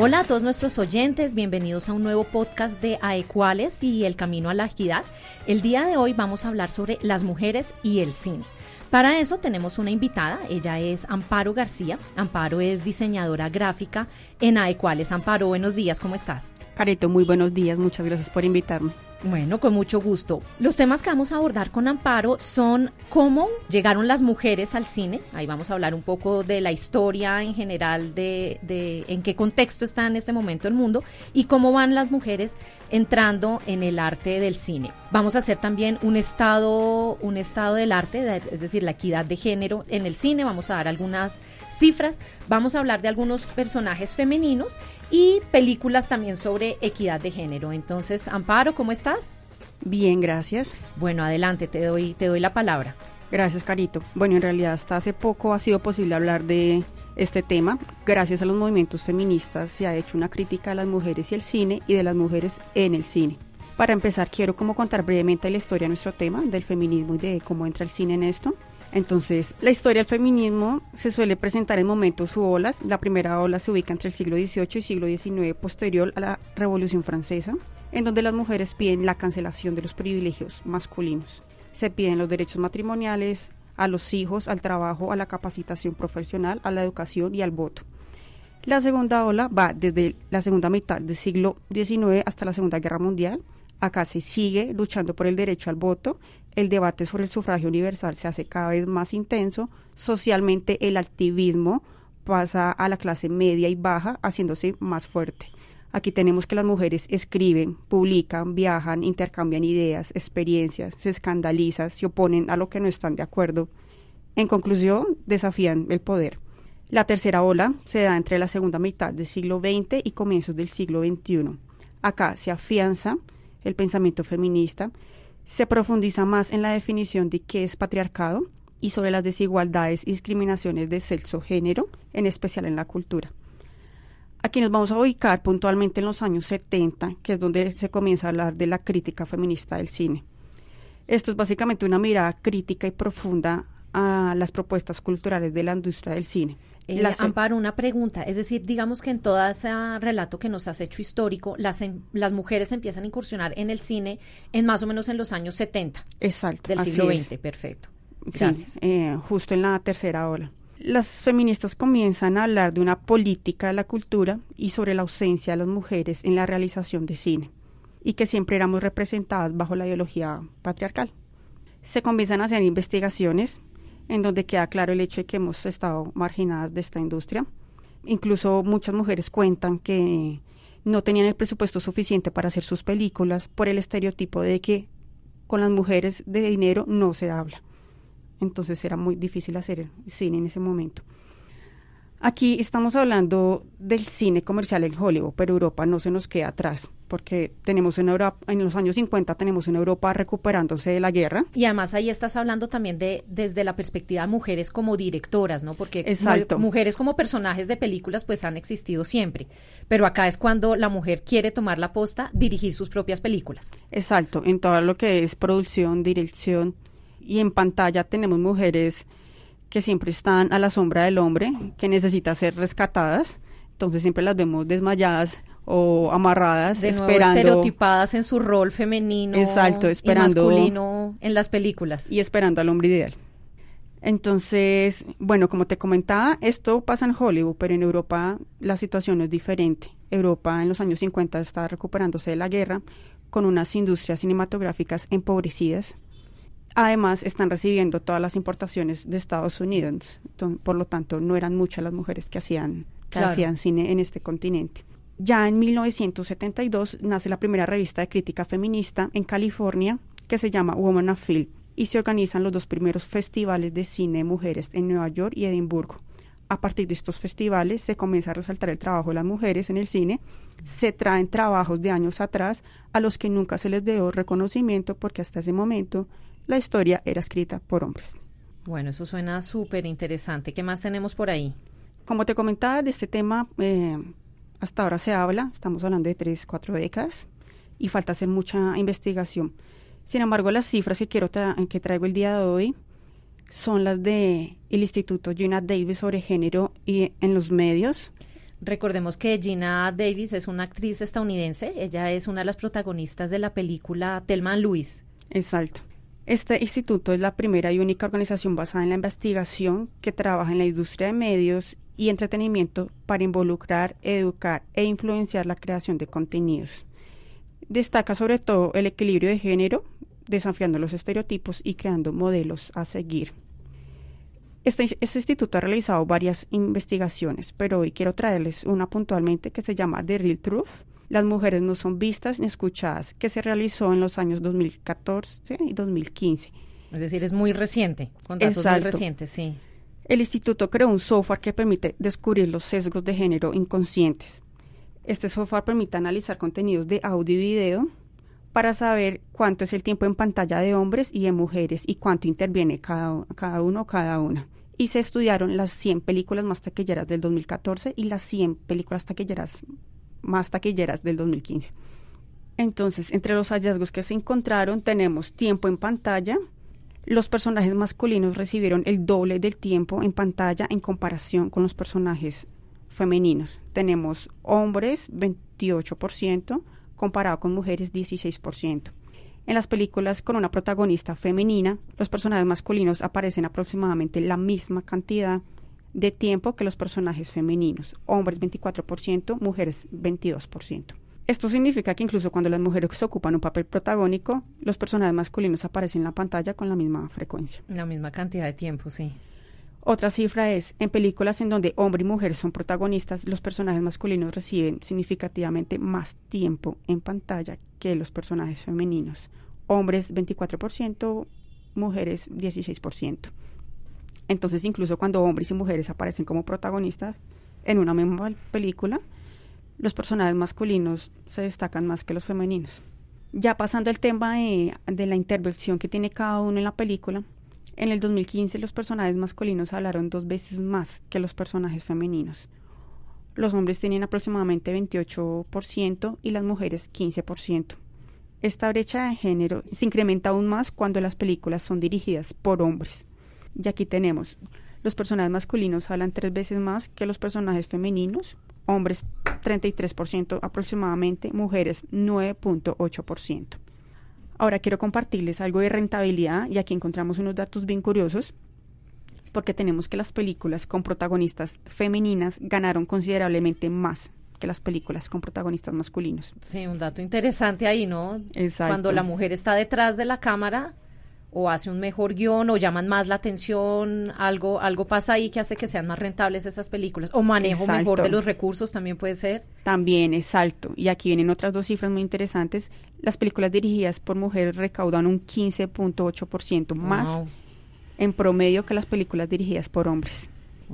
Hola a todos nuestros oyentes, bienvenidos a un nuevo podcast de Aecuales y el Camino a la Equidad. El día de hoy vamos a hablar sobre las mujeres y el cine. Para eso tenemos una invitada, ella es Amparo García. Amparo es diseñadora gráfica en Aecuales. Amparo, buenos días, ¿cómo estás? Careto, muy buenos días, muchas gracias por invitarme. Bueno, con mucho gusto. Los temas que vamos a abordar con Amparo son cómo llegaron las mujeres al cine. Ahí vamos a hablar un poco de la historia en general, de, en qué contexto está en este momento el mundo y cómo van las mujeres entrando en el arte del cine. Vamos a hacer también un estado, un estado del arte, es decir, la equidad de género en el cine. Vamos a dar algunas cifras. Vamos a hablar de algunos personajes femeninos y películas también sobre equidad de género. Entonces, Amparo, ¿cómo estás? Bien, gracias. Bueno, adelante, te doy, te doy la palabra. Gracias, Carito. Bueno, en realidad hasta hace poco ha sido posible hablar de este tema. Gracias a los movimientos feministas se ha hecho una crítica a las mujeres y el cine y de las mujeres en el cine. Para empezar, quiero como contar brevemente la historia de nuestro tema, del feminismo y de cómo entra el cine en esto. Entonces, la historia del feminismo se suele presentar en momentos u olas. La primera ola se ubica entre el siglo XVIII y siglo XIX, posterior a la Revolución Francesa en donde las mujeres piden la cancelación de los privilegios masculinos. Se piden los derechos matrimoniales, a los hijos, al trabajo, a la capacitación profesional, a la educación y al voto. La segunda ola va desde la segunda mitad del siglo XIX hasta la Segunda Guerra Mundial. Acá se sigue luchando por el derecho al voto. El debate sobre el sufragio universal se hace cada vez más intenso. Socialmente el activismo pasa a la clase media y baja, haciéndose más fuerte. Aquí tenemos que las mujeres escriben, publican, viajan, intercambian ideas, experiencias, se escandalizan, se oponen a lo que no están de acuerdo. En conclusión, desafían el poder. La tercera ola se da entre la segunda mitad del siglo XX y comienzos del siglo XXI. Acá se afianza el pensamiento feminista, se profundiza más en la definición de qué es patriarcado y sobre las desigualdades y discriminaciones de sexo-género, en especial en la cultura. Aquí nos vamos a ubicar puntualmente en los años 70, que es donde se comienza a hablar de la crítica feminista del cine. Esto es básicamente una mirada crítica y profunda a las propuestas culturales de la industria del cine. Eh, Amparo, una pregunta. Es decir, digamos que en todo ese relato que nos has hecho histórico, las, las mujeres empiezan a incursionar en el cine en más o menos en los años 70. Exacto. Del siglo XX, perfecto. Gracias. Sí, eh, justo en la tercera ola las feministas comienzan a hablar de una política de la cultura y sobre la ausencia de las mujeres en la realización de cine, y que siempre éramos representadas bajo la ideología patriarcal. Se comienzan a hacer investigaciones en donde queda claro el hecho de que hemos estado marginadas de esta industria. Incluso muchas mujeres cuentan que no tenían el presupuesto suficiente para hacer sus películas por el estereotipo de que con las mujeres de dinero no se habla entonces era muy difícil hacer cine en ese momento. Aquí estamos hablando del cine comercial en Hollywood, pero Europa no se nos queda atrás, porque tenemos en Europa, en los años 50 tenemos en Europa recuperándose de la guerra. Y además ahí estás hablando también de desde la perspectiva de mujeres como directoras, ¿no? Porque mujeres como personajes de películas pues han existido siempre, pero acá es cuando la mujer quiere tomar la posta, dirigir sus propias películas. Exacto, en todo lo que es producción, dirección, y en pantalla tenemos mujeres que siempre están a la sombra del hombre, que necesita ser rescatadas, entonces siempre las vemos desmayadas o amarradas, de esperando. estereotipadas en su rol femenino Exacto, esperando, y masculino en las películas. Y esperando al hombre ideal. Entonces, bueno, como te comentaba, esto pasa en Hollywood, pero en Europa la situación es diferente. Europa en los años 50 está recuperándose de la guerra con unas industrias cinematográficas empobrecidas, Además, están recibiendo todas las importaciones de Estados Unidos, por lo tanto, no eran muchas las mujeres que hacían, hacían cine en este continente. Ya en 1972 nace la primera revista de crítica feminista en California que se llama Woman of Film y se organizan los dos primeros festivales de cine de mujeres en Nueva York y Edimburgo. A partir de estos festivales se comienza a resaltar el trabajo de las mujeres en el cine, se traen trabajos de años atrás a los que nunca se les dio reconocimiento porque hasta ese momento la historia era escrita por hombres. Bueno, eso suena súper interesante. ¿Qué más tenemos por ahí? Como te comentaba, de este tema eh, hasta ahora se habla, estamos hablando de tres, cuatro décadas, y falta hacer mucha investigación. Sin embargo, las cifras que quiero que traigo el día de hoy son las de el Instituto Gina Davis sobre género y en los medios. Recordemos que Gina Davis es una actriz estadounidense. Ella es una de las protagonistas de la película Telma Luis. Exacto. Este instituto es la primera y única organización basada en la investigación que trabaja en la industria de medios y entretenimiento para involucrar, educar e influenciar la creación de contenidos. Destaca sobre todo el equilibrio de género, desafiando los estereotipos y creando modelos a seguir. Este, este, instituto ha realizado varias investigaciones, pero hoy quiero traerles una puntualmente que se llama The Real Truth, las mujeres no son vistas ni escuchadas, que se realizó en los años 2014 y 2015. Es decir, es muy reciente, con datos muy recientes, sí. El instituto creó un software que permite descubrir los sesgos de género inconscientes. Este software permite analizar contenidos de audio y video para saber cuánto es el tiempo en pantalla de hombres y de mujeres y cuánto interviene cada, cada uno o cada una. Y se estudiaron las 100 películas más taquilleras del 2014 y las 100 películas taquilleras más taquilleras del 2015. Entonces, entre los hallazgos que se encontraron tenemos tiempo en pantalla. Los personajes masculinos recibieron el doble del tiempo en pantalla en comparación con los personajes femeninos. Tenemos hombres 28% comparado con mujeres 16%. En las películas con una protagonista femenina, los personajes masculinos aparecen aproximadamente la misma cantidad de tiempo que los personajes femeninos, hombres 24%, mujeres 22%. Esto significa que incluso cuando las mujeres ocupan un papel protagónico, los personajes masculinos aparecen en la pantalla con la misma frecuencia. La misma cantidad de tiempo, sí. Otra cifra es, en películas en donde hombre y mujer son protagonistas, los personajes masculinos reciben significativamente más tiempo en pantalla que los personajes femeninos. Hombres 24%, mujeres 16%. Entonces, incluso cuando hombres y mujeres aparecen como protagonistas en una misma película, los personajes masculinos se destacan más que los femeninos. Ya pasando al tema de, la intervención que tiene cada uno en la película, en el 2015 los personajes masculinos hablaron dos veces más que los personajes femeninos. Los hombres tienen aproximadamente 28% y las mujeres 15%. Esta brecha de género se incrementa aún más cuando las películas son dirigidas por hombres. Y aquí tenemos, los personajes masculinos hablan tres veces más que los personajes femeninos, hombres 33% aproximadamente, mujeres 9.8%. Ahora quiero compartirles algo de rentabilidad y aquí encontramos unos datos bien curiosos porque tenemos que las películas con protagonistas femeninas ganaron considerablemente más que las películas con protagonistas masculinos. Sí, un dato interesante ahí, ¿no? Exacto. Cuando la mujer está detrás de la cámara, o hace un mejor guion o llaman más la atención, algo, algo pasa ahí que hace que sean más rentables esas películas, o manejo mejor de los recursos también puede ser. También, exacto. Y aquí vienen otras dos cifras muy interesantes. Las películas dirigidas por mujeres recaudan un 15.8% más en promedio que las películas dirigidas por hombres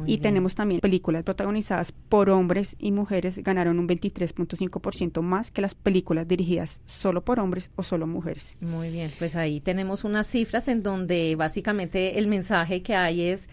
y tenemos también películas protagonizadas por hombres y mujeres ganaron un 23.5% más que las películas dirigidas solo por hombres o solo mujeres. Muy bien, pues ahí tenemos unas cifras en donde básicamente el mensaje que hay es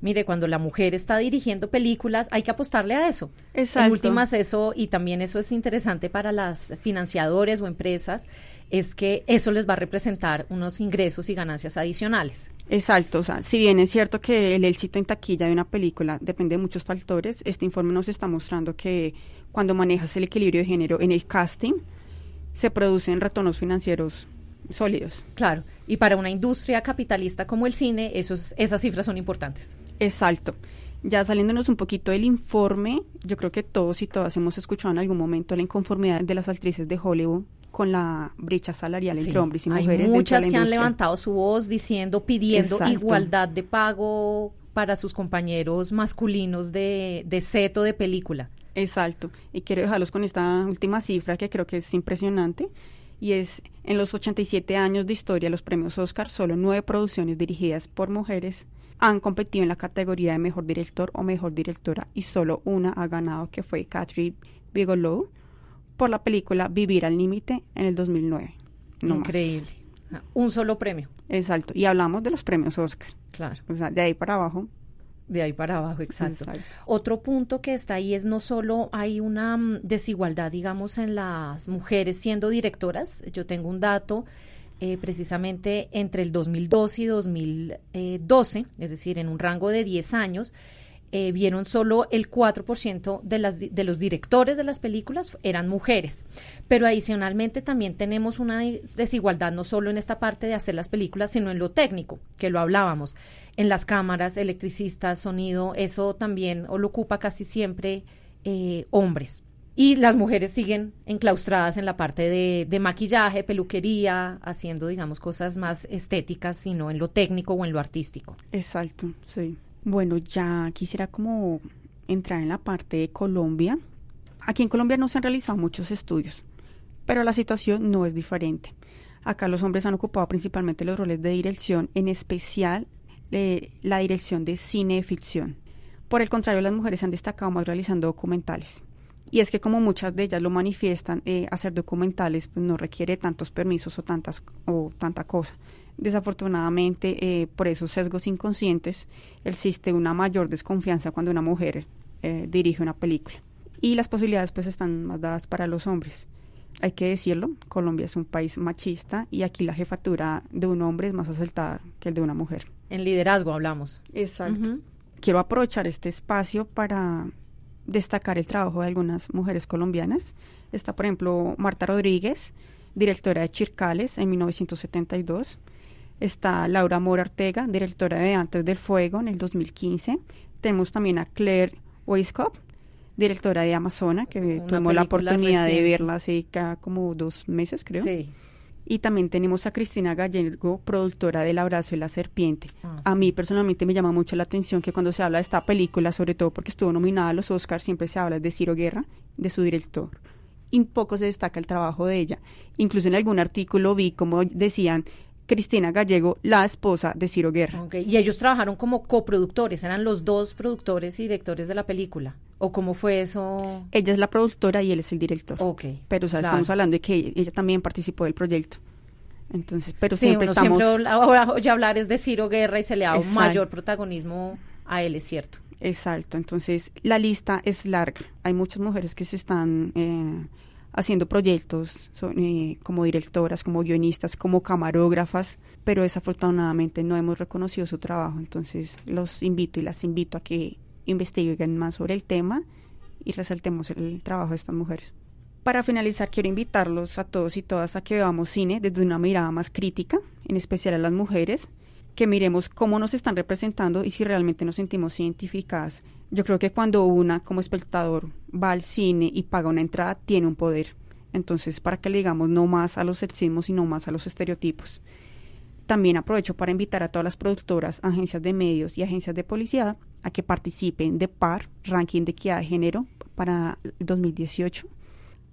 mire, cuando la mujer está dirigiendo películas, hay que apostarle a eso. Exacto. En últimas, eso, y también eso es interesante para las financiadores o empresas, es que eso les va a representar unos ingresos y ganancias adicionales. Exacto, o sea, si bien es cierto que el éxito en taquilla de una película depende de muchos factores, este informe nos está mostrando que cuando manejas el equilibrio de género en el casting, se producen retornos financieros sólidos. Claro, y para una industria capitalista como el cine, esos, esas cifras son importantes. Exacto. Ya saliéndonos un poquito del informe, yo creo que todos y todas hemos escuchado en algún momento la inconformidad de las actrices de Hollywood con la brecha salarial entre hombres y mujeres. Hay muchas que han levantado su voz diciendo, pidiendo igualdad de pago para sus compañeros masculinos de, de set o de película. Exacto. Y quiero dejarlos con esta última cifra que creo que es impresionante y es en los 87 años de historia los premios Oscar, solo nueve producciones dirigidas por mujeres han competido en la categoría de mejor director o mejor directora y solo una ha ganado que fue Catherine Bigelow por la película Vivir al límite en el 2009. Increíble. Un solo premio. Exacto. Y hablamos de los premios Oscar. Claro. O sea, de ahí para abajo de ahí para abajo, exacto. Otro punto que está ahí es no solo hay una mm, desigualdad, digamos, en las mujeres siendo directoras. Yo tengo un dato eh, precisamente entre el 2002 y 2012, es decir, en un rango de 10 años, eh, vieron solo el 4% de, las, de los directores de las películas eran mujeres. Pero adicionalmente también tenemos una desigualdad no solo en esta parte de hacer las películas, sino en lo técnico, que lo hablábamos, en las cámaras, electricistas, sonido, eso también lo ocupa casi siempre eh, hombres. Y las mujeres siguen enclaustradas en la parte de, maquillaje, peluquería, haciendo, digamos, cosas más estéticas, sino en lo técnico o en lo artístico. Exacto, sí. Bueno, ya quisiera como entrar en la parte de Colombia. Aquí en Colombia no se han realizado muchos estudios, pero la situación no es diferente. Acá los hombres han ocupado principalmente los roles de dirección, en especial eh, la dirección de cine ficción. Por el contrario, las mujeres han destacado más realizando documentales. Y es que como muchas de ellas lo manifiestan, eh, hacer documentales pues, no requiere tantos permisos o, tantas, o tanta cosa. Desafortunadamente, eh, por esos sesgos inconscientes, existe una mayor desconfianza cuando una mujer eh, dirige una película. Y las posibilidades pues están más dadas para los hombres. Hay que decirlo, Colombia es un país machista y aquí la jefatura de un hombre es más acertada que el de una mujer. En liderazgo hablamos. Exacto. Quiero aprovechar este espacio para destacar el trabajo de algunas mujeres colombianas. Está, por ejemplo, Marta Rodríguez, directora de Chircales en 1972. Está Laura Mora Ortega, directora de Antes del Fuego en el 2015. Tenemos también a Claire Weiskop, directora de Amazona, que tuvimos la oportunidad de verla hace como dos meses, creo. Sí. Y también tenemos a Cristina Gallego, productora del Abrazo de la Serpiente. Ah, a mí personalmente me llama mucho la atención que cuando se habla de esta película, sobre todo porque estuvo nominada a los Oscars, siempre se habla de Ciro Guerra, de su director. Y poco se destaca el trabajo de ella. Incluso en algún artículo vi como decían, Cristina Gallego, la esposa de Ciro Guerra. Y ellos trabajaron como coproductores, eran los dos productores y directores de la película. ¿O cómo fue eso? Ella es la productora y él es el director. Ok. Pero o sea, estamos hablando de que ella también participó del proyecto. Entonces, pero siempre estamos... Siempre, ahora ya hablar es de Ciro Guerra y se le da un mayor protagonismo a él, es cierto. Exacto, entonces la lista es larga. Hay muchas mujeres que se están eh, haciendo proyectos eh, como directoras, como guionistas, como camarógrafas, pero desafortunadamente no hemos reconocido su trabajo. Entonces los invito y las invito a que investiguen más sobre el tema y resaltemos el trabajo de estas mujeres. Para finalizar, quiero invitarlos a todos y todas a que veamos cine desde una mirada más crítica, en especial a las mujeres, que miremos cómo nos están representando y si realmente nos sentimos identificadas. Yo creo que cuando una como espectador va al cine y paga una entrada, tiene un poder. Entonces, para que le digamos no más a los sexismos y no más a los estereotipos. También aprovecho para invitar a todas las productoras, agencias de medios y agencias de policía a que participen de PAR, Ranking de Equidad de Género, para el 2018,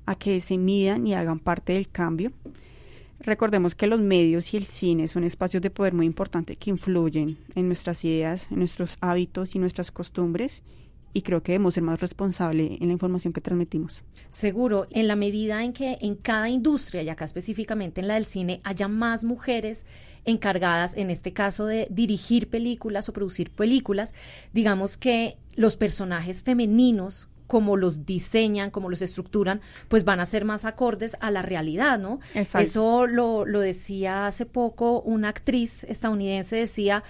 a que se midan y hagan parte del cambio. Recordemos que los medios y el cine son espacios de poder muy importantes que influyen en nuestras ideas, en nuestros hábitos y nuestras costumbres y creo que debemos ser más responsables en la información que transmitimos. Seguro, en la medida en que en cada industria, y acá específicamente en la del cine, haya más mujeres encargadas, en este caso, de dirigir películas o producir películas, digamos que los personajes femeninos como los diseñan, como los estructuran, pues van a ser más acordes a la realidad, ¿no? Eso lo, lo decía hace poco una actriz estadounidense, decía,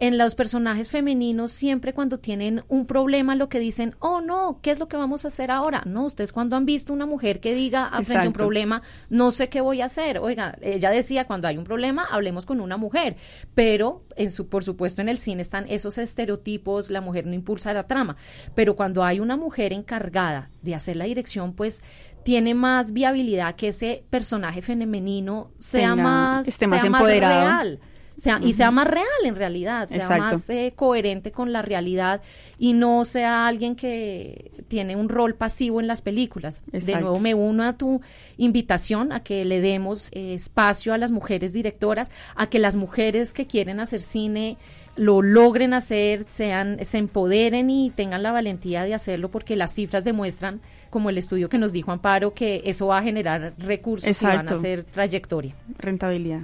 en los personajes femeninos siempre cuando tienen un problema lo que dicen, oh no, ¿qué es lo que vamos a hacer ahora? No, ustedes cuando han visto una mujer que diga ah, frente a un problema, no sé qué voy a hacer. Oiga, ella decía, cuando hay un problema, hablemos con una mujer, pero en su, por supuesto en el cine están esos estereotipos, la mujer no impulsa la trama, pero cuando hay una mujer encargada de hacer la dirección, pues tiene más viabilidad que ese personaje femenino sea más, esté más empoderado. real sea, y sea más real en realidad, sea más eh, coherente con la realidad y no sea alguien que tiene un rol pasivo en las películas. De nuevo me uno a tu invitación a que le demos eh, espacio a las mujeres directoras, a que las mujeres que quieren hacer cine lo logren hacer, sean, se empoderen y tengan la valentía de hacerlo porque las cifras demuestran, como el estudio que nos dijo Amparo, que eso va a generar recursos y van a hacer trayectoria. Rentabilidad.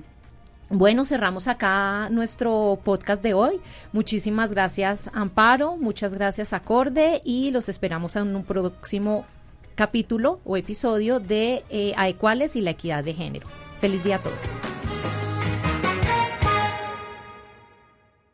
Bueno, cerramos acá nuestro podcast de hoy. Muchísimas gracias, Amparo. Muchas gracias, Acorde. Y los esperamos en un próximo capítulo o episodio de eh, Aecuales y la equidad de género. Feliz día a todos.